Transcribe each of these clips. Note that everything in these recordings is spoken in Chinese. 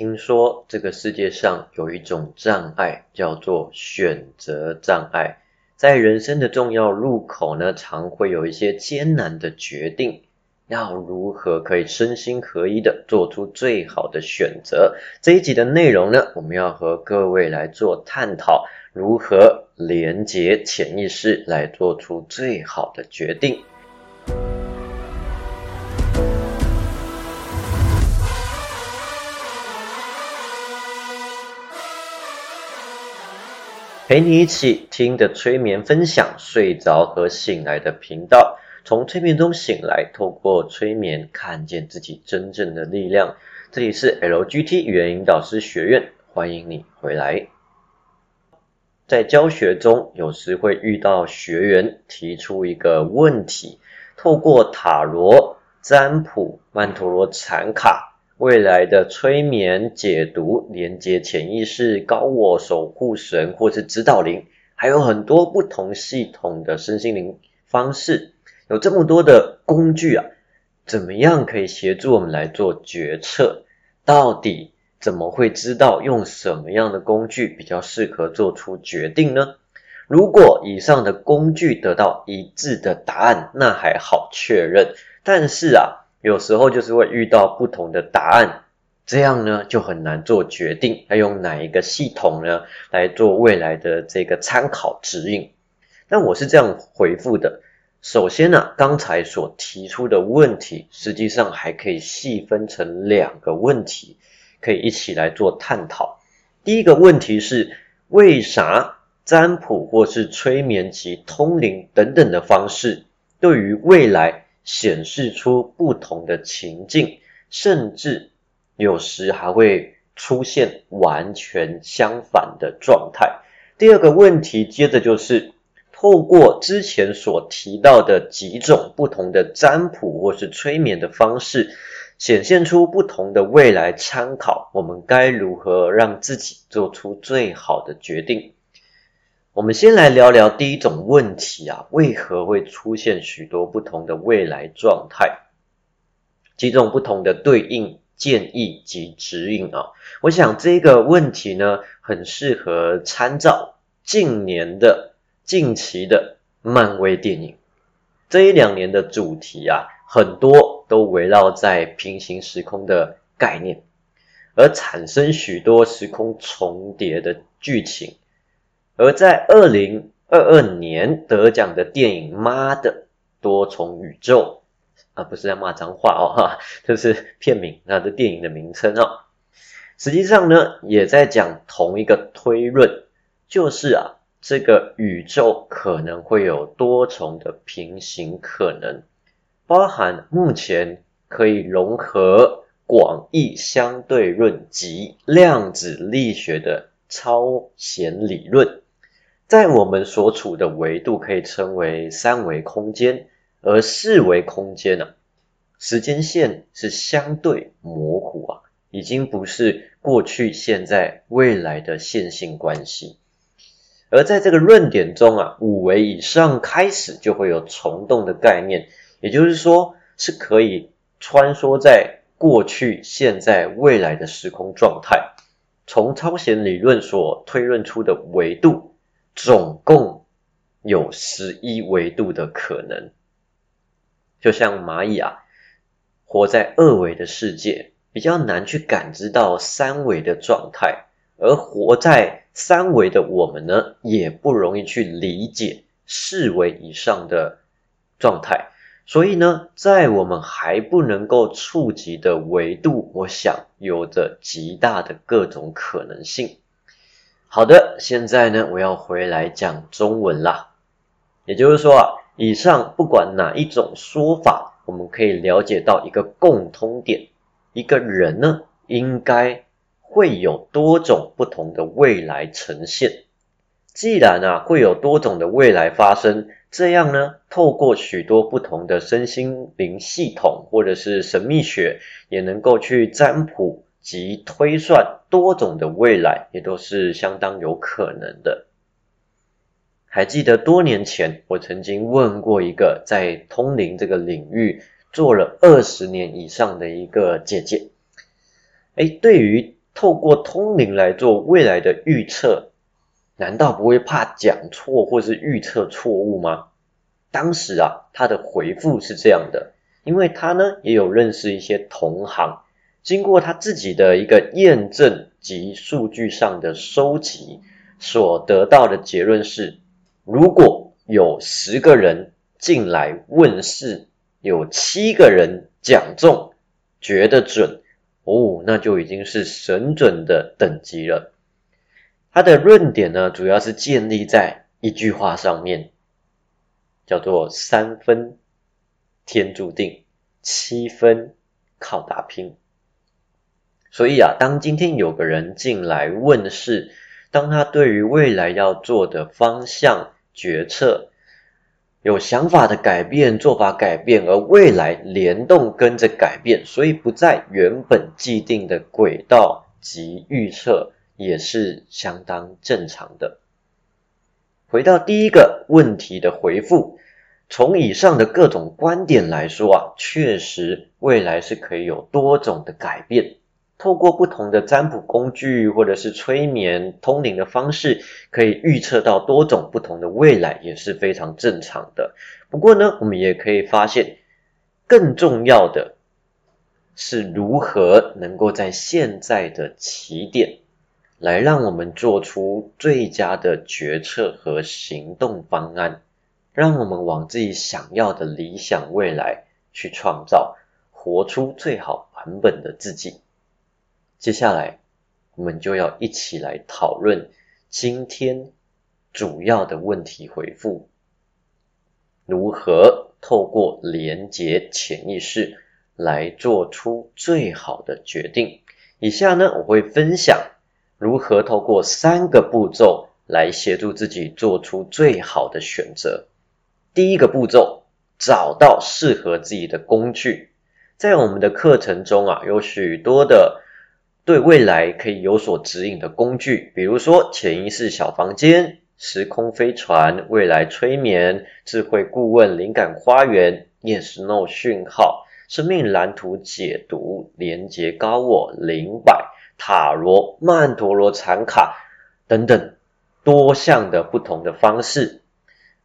听说这个世界上有一种障碍，叫做选择障碍，在人生的重要路口呢，常会有一些艰难的决定，要如何可以身心合一的做出最好的选择？这一集的内容呢，我们要和各位来做探讨，如何连接潜意识来做出最好的决定。陪你一起听的催眠分享，睡着和醒来的频道，从催眠中醒来，透过催眠看见自己真正的力量。这里是 LGT 语言引导师学院，欢迎你回来。在教学中，有时会遇到学员提出一个问题，透过塔罗、占卜、曼陀罗禅卡。未来的催眠解读，连接潜意识、高我、守护神或是指导灵，还有很多不同系统的身心灵方式，有这么多的工具啊，怎么样可以协助我们来做决策？到底怎么会知道用什么样的工具比较适合做出决定呢？如果以上的工具得到一致的答案，那还好确认。但是啊。有时候就是会遇到不同的答案，这样呢就很难做决定，要用哪一个系统呢来做未来的这个参考指引？那我是这样回复的：首先呢，刚才所提出的问题，实际上还可以细分成两个问题，可以一起来做探讨。第一个问题是，为啥占卜或是催眠及通灵等等的方式，对于未来？显示出不同的情境，甚至有时还会出现完全相反的状态。第二个问题，接着就是透过之前所提到的几种不同的占卜或是催眠的方式，显现出不同的未来参考。我们该如何让自己做出最好的决定？我们先来聊聊第一种问题啊，为何会出现许多不同的未来状态？几种不同的对应建议及指引啊？我想这个问题呢，很适合参照近年的、近期的漫威电影。这一两年的主题啊，很多都围绕在平行时空的概念，而产生许多时空重叠的剧情。而在二零二二年得奖的电影《妈的多重宇宙》啊，不是在骂脏话哦，哈，这是片名，那的电影的名称哦。实际上呢，也在讲同一个推论，就是啊，这个宇宙可能会有多重的平行可能，包含目前可以融合广义相对论及量子力学的超弦理论。在我们所处的维度可以称为三维空间，而四维空间呢，时间线是相对模糊啊，已经不是过去、现在、未来的线性关系。而在这个论点中啊，五维以上开始就会有虫洞的概念，也就是说是可以穿梭在过去、现在、未来的时空状态。从超弦理论所推论出的维度。总共有十一维度的可能，就像蚂蚁啊，活在二维的世界，比较难去感知到三维的状态；而活在三维的我们呢，也不容易去理解四维以上的状态。所以呢，在我们还不能够触及的维度，我想有着极大的各种可能性。好的，现在呢，我要回来讲中文啦。也就是说啊，以上不管哪一种说法，我们可以了解到一个共通点：一个人呢，应该会有多种不同的未来呈现。既然啊，会有多种的未来发生，这样呢，透过许多不同的身心灵系统或者是神秘学，也能够去占卜。及推算多种的未来，也都是相当有可能的。还记得多年前，我曾经问过一个在通灵这个领域做了二十年以上的一个姐姐，哎，对于透过通灵来做未来的预测，难道不会怕讲错或是预测错误吗？当时啊，他的回复是这样的，因为他呢也有认识一些同行，经过他自己的一个验证及数据上的收集，所得到的结论是，如果有十个人进来问事，有七个人讲中，觉得准。哦，那就已经是神准的等级了。他的论点呢，主要是建立在一句话上面，叫做“三分天注定，七分靠打拼”。所以啊，当今天有个人进来问事，当他对于未来要做的方向决策，有想法的改变，做法改变，而未来联动跟着改变，所以不在原本既定的轨道及预测，也是相当正常的。回到第一个问题的回复，从以上的各种观点来说啊，确实未来是可以有多种的改变。透过不同的占卜工具，或者是催眠通灵的方式，可以预测到多种不同的未来，也是非常正常的。不过呢，我们也可以发现，更重要的是如何能够在现在的起点，来让我们做出最佳的决策和行动方案，让我们往自己想要的理想未来去创造，活出最好版本的自己。接下来，我们就要一起来讨论今天主要的问题回复：如何透过连接潜意识来做出最好的决定。以下呢，我会分享如何透过三个步骤来协助自己做出最好的选择。第一个步骤，找到适合自己的工具。在我们的课程中啊，有许多的。对未来可以有所指引的工具，比如说潜意识小房间、时空飞船、未来催眠、智慧顾问、灵感花园、Yes No 讯号、生命蓝图解读、连接高我、灵摆、塔罗、曼陀罗禅卡等等多项的不同的方式。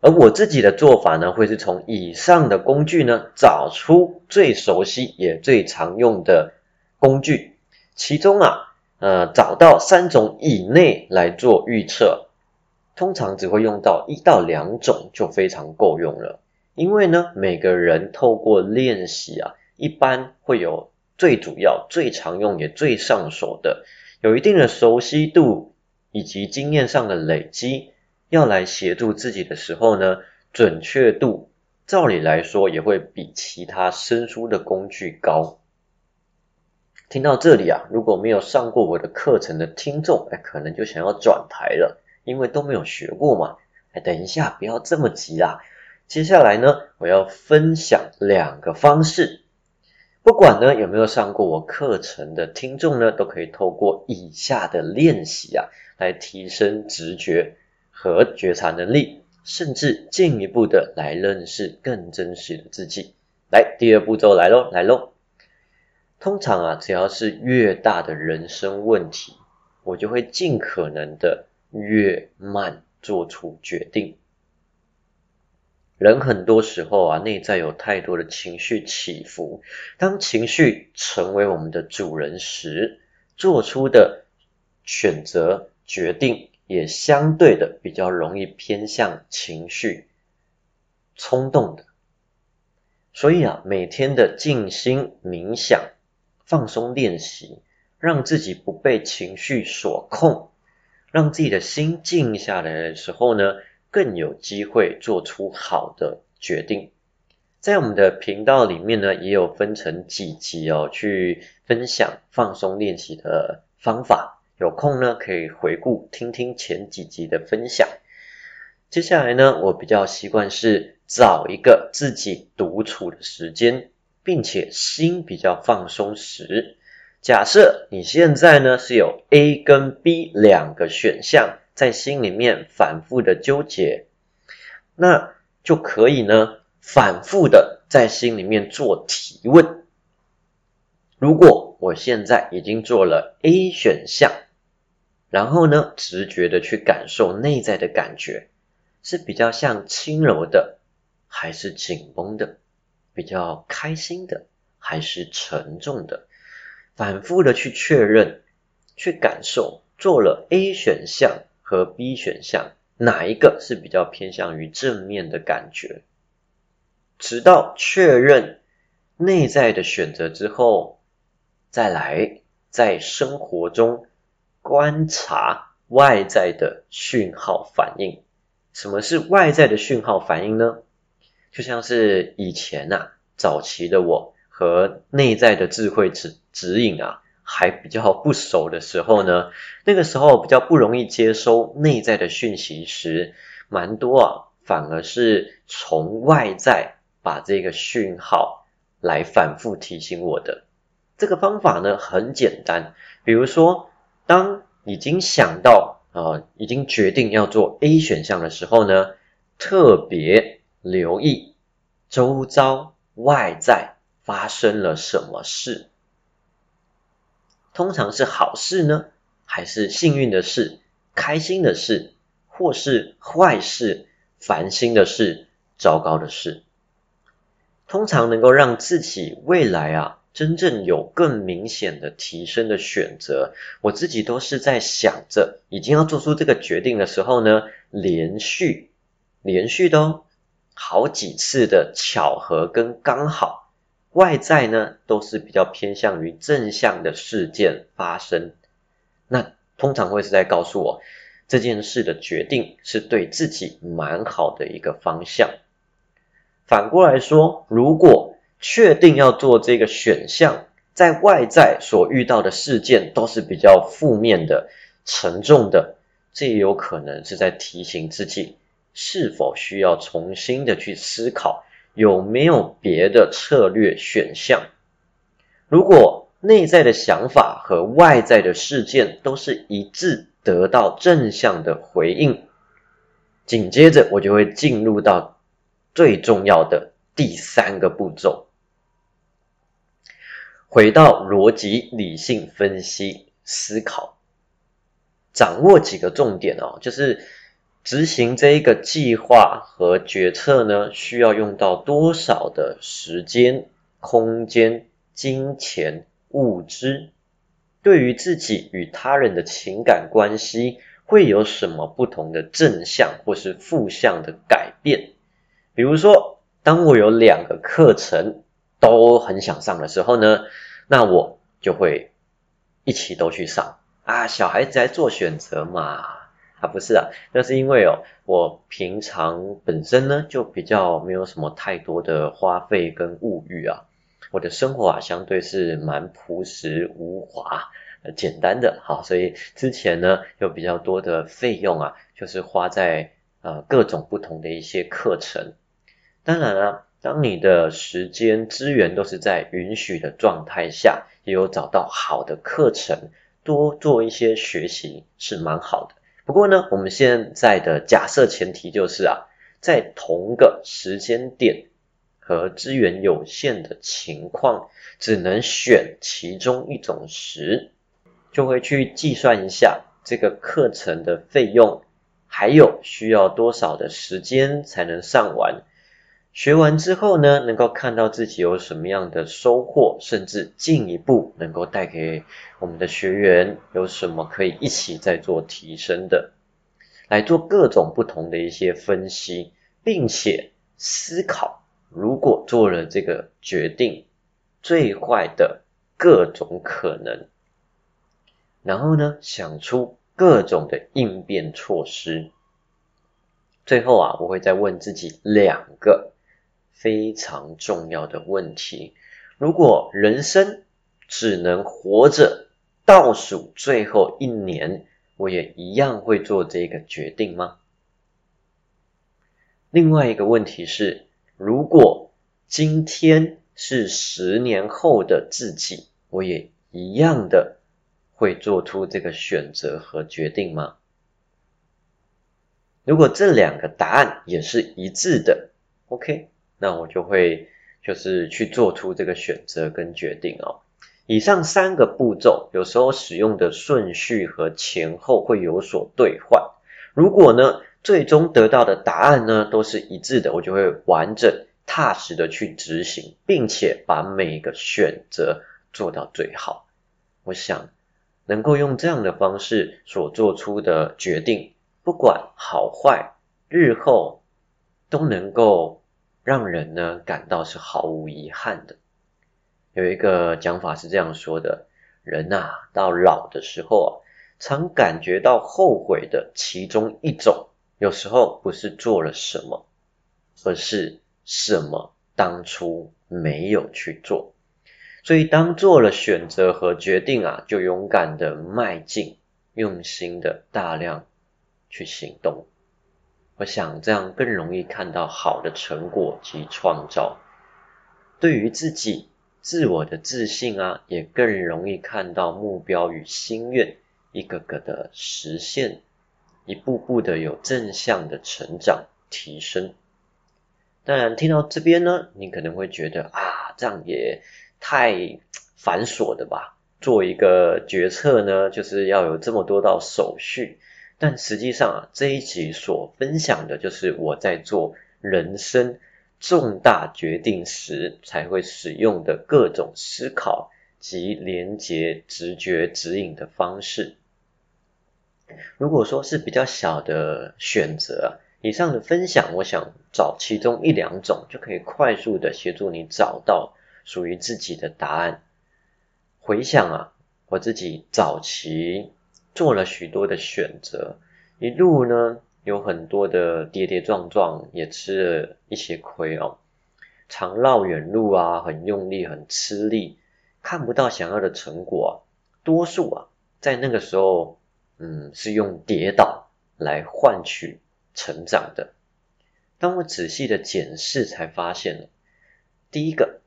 而我自己的做法呢，会是从以上的工具呢，找出最熟悉也最常用的工具。其中啊，呃，找到三种以内来做预测，通常只会用到一到两种就非常够用了。因为呢，每个人透过练习啊，一般会有最主要、最常用也最上手的，有一定的熟悉度以及经验上的累积，要来协助自己的时候呢，准确度照理来说也会比其他生疏的工具高。听到这里啊，如果没有上过我的课程的听众，哎，可能就想要转台了，因为都没有学过嘛。哎，等一下，不要这么急啊。接下来呢，我要分享两个方式，不管呢有没有上过我课程的听众呢，都可以透过以下的练习啊，来提升直觉和觉察能力，甚至进一步的来认识更真实的自己。来，第二步骤来喽，来喽。通常啊，只要是越大的人生问题，我就会尽可能的越慢做出决定。人很多时候啊，内在有太多的情绪起伏，当情绪成为我们的主人时，做出的选择决定也相对的比较容易偏向情绪冲动的。所以啊，每天的静心冥想。放松练习，让自己不被情绪所控，让自己的心静下来的时候呢，更有机会做出好的决定。在我们的频道里面呢，也有分成几集哦，去分享放松练习的方法。有空呢，可以回顾听听前几集的分享。接下来呢，我比较习惯是找一个自己独处的时间。并且心比较放松时，假设你现在呢是有 A 跟 B 两个选项在心里面反复的纠结，那就可以呢反复的在心里面做提问。如果我现在已经做了 A 选项，然后呢，直觉的去感受内在的感觉，是比较像轻柔的，还是紧绷的？比较开心的，还是沉重的？反复的去确认，去感受，做了 A 选项和 B 选项，哪一个是比较偏向于正面的感觉？直到确认内在的选择之后，再来在生活中观察外在的讯号反应。什么是外在的讯号反应呢？就像是以前呐，早期的我。和内在的智慧指指引啊，还比较不熟的时候呢，那个时候比较不容易接收内在的讯息时，蛮多啊，反而是从外在把这个讯号来反复提醒我的。这个方法呢很简单，比如说，当已经想到啊，已经决定要做 A 选项的时候呢，特别留意周遭外在。发生了什么事？通常是好事呢，还是幸运的事、开心的事，或是坏事、烦心的事、糟糕的事？通常能够让自己未来啊，真正有更明显的提升的选择。我自己都是在想着，已经要做出这个决定的时候呢，连续、连续的哦，好几次的巧合跟刚好。外在呢，都是比较偏向于正向的事件发生，那通常会是在告诉我这件事的决定是对自己蛮好的一个方向。反过来说，如果确定要做这个选项，在外在所遇到的事件都是比较负面的、沉重的，这也有可能是在提醒自己是否需要重新的去思考。有没有别的策略选项？如果内在的想法和外在的事件都是一致，得到正向的回应，紧接着我就会进入到最重要的第三个步骤，回到逻辑、理性分析、思考，掌握几个重点哦，就是。执行这一个计划和决策呢，需要用到多少的时间、空间、金钱、物资？对于自己与他人的情感关系，会有什么不同的正向或是负向的改变？比如说，当我有两个课程都很想上的时候呢，那我就会一起都去上啊。小孩子在做选择嘛。啊，不是啊，那是因为哦，我平常本身呢就比较没有什么太多的花费跟物欲啊，我的生活啊相对是蛮朴实无华、简单的，好，所以之前呢有比较多的费用啊，就是花在呃各种不同的一些课程。当然啊，当你的时间资源都是在允许的状态下，也有找到好的课程，多做一些学习是蛮好的。不过呢，我们现在的假设前提就是啊，在同个时间点和资源有限的情况，只能选其中一种时，就会去计算一下这个课程的费用，还有需要多少的时间才能上完。学完之后呢，能够看到自己有什么样的收获，甚至进一步能够带给我们的学员有什么可以一起在做提升的，来做各种不同的一些分析，并且思考如果做了这个决定，最坏的各种可能，然后呢，想出各种的应变措施。最后啊，我会再问自己两个。非常重要的问题：如果人生只能活着倒数最后一年，我也一样会做这个决定吗？另外一个问题是：如果今天是十年后的自己，我也一样的会做出这个选择和决定吗？如果这两个答案也是一致的，OK。那我就会就是去做出这个选择跟决定哦，以上三个步骤有时候使用的顺序和前后会有所兑换。如果呢，最终得到的答案呢都是一致的，我就会完整踏实的去执行，并且把每个选择做到最好。我想能够用这样的方式所做出的决定，不管好坏，日后都能够让人呢感到是毫无遗憾的。有一个讲法是这样说的：人呐，到老的时候啊，常感觉到后悔的其中一种，有时候不是做了什么，而是什么当初没有去做。所以，当做了选择和决定啊，就勇敢的迈进，用心的大量去行动。我想这样更容易看到好的成果及创造，对于自己。自我的自信啊，也更容易看到目标与心愿一个个的实现，一步步的有正向的成长提升。当然，听到这边呢，你可能会觉得啊，这样也太繁琐的吧？做一个决策呢，就是要有这么多道手续。但实际上啊，这一集所分享的就是我在做人生。重大决定时才会使用的各种思考及连接直觉指引的方式。如果说是比较小的选择，以上的分享，我想找其中一两种就可以快速的协助你找到属于自己的答案。回想啊，我自己早期做了许多的选择，一路呢。有很多的跌跌撞撞，也吃了一些亏哦。常绕远路啊，很用力，很吃力，看不到想要的成果。多数啊，在那个时候，嗯，是用跌倒来换取成长的。当我仔细的检视，才发现第一个，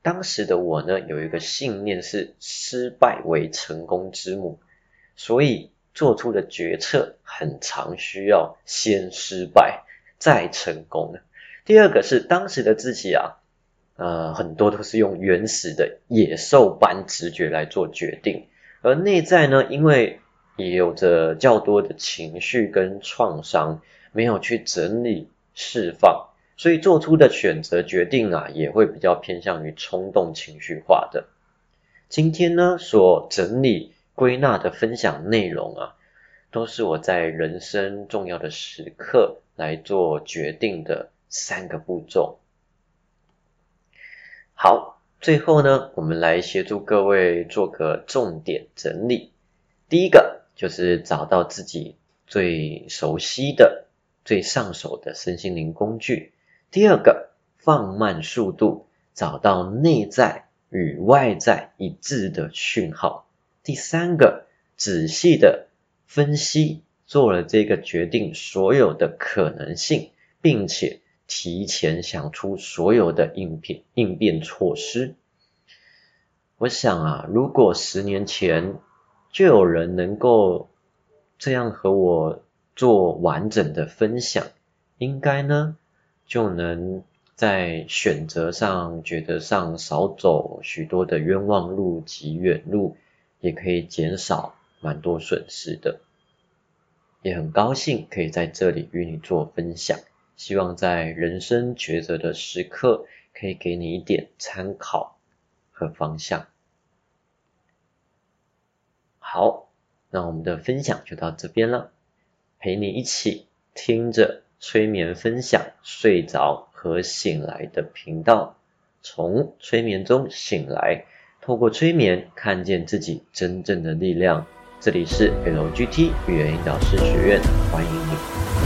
当时的我呢，有一个信念是失败为成功之母，所以。做出的决策很常需要先失败再成功。第二个是当时的自己啊，呃，很多都是用原始的野兽般直觉来做决定，而内在呢，因为也有着较多的情绪跟创伤，没有去整理释放，所以做出的选择决定啊，也会比较偏向于冲动情绪化的。今天呢，所整理。归纳的分享内容啊，都是我在人生重要的时刻来做决定的三个步骤。好，最后呢，我们来协助各位做个重点整理。第一个就是找到自己最熟悉的、最上手的身心灵工具。第二个，放慢速度，找到内在与外在一致的讯号。第三个，仔细的分析做了这个决定所有的可能性，并且提前想出所有的应变应变措施。我想啊，如果十年前就有人能够这样和我做完整的分享，应该呢就能在选择上、抉择上少走许多的冤枉路及远路。也可以减少蛮多损失的，也很高兴可以在这里与你做分享，希望在人生抉择的时刻可以给你一点参考和方向。好，那我们的分享就到这边了，陪你一起听着催眠分享睡着和醒来的频道，从催眠中醒来。透过催眠看见自己真正的力量。这里是 LGT 语言引导师学院，欢迎你。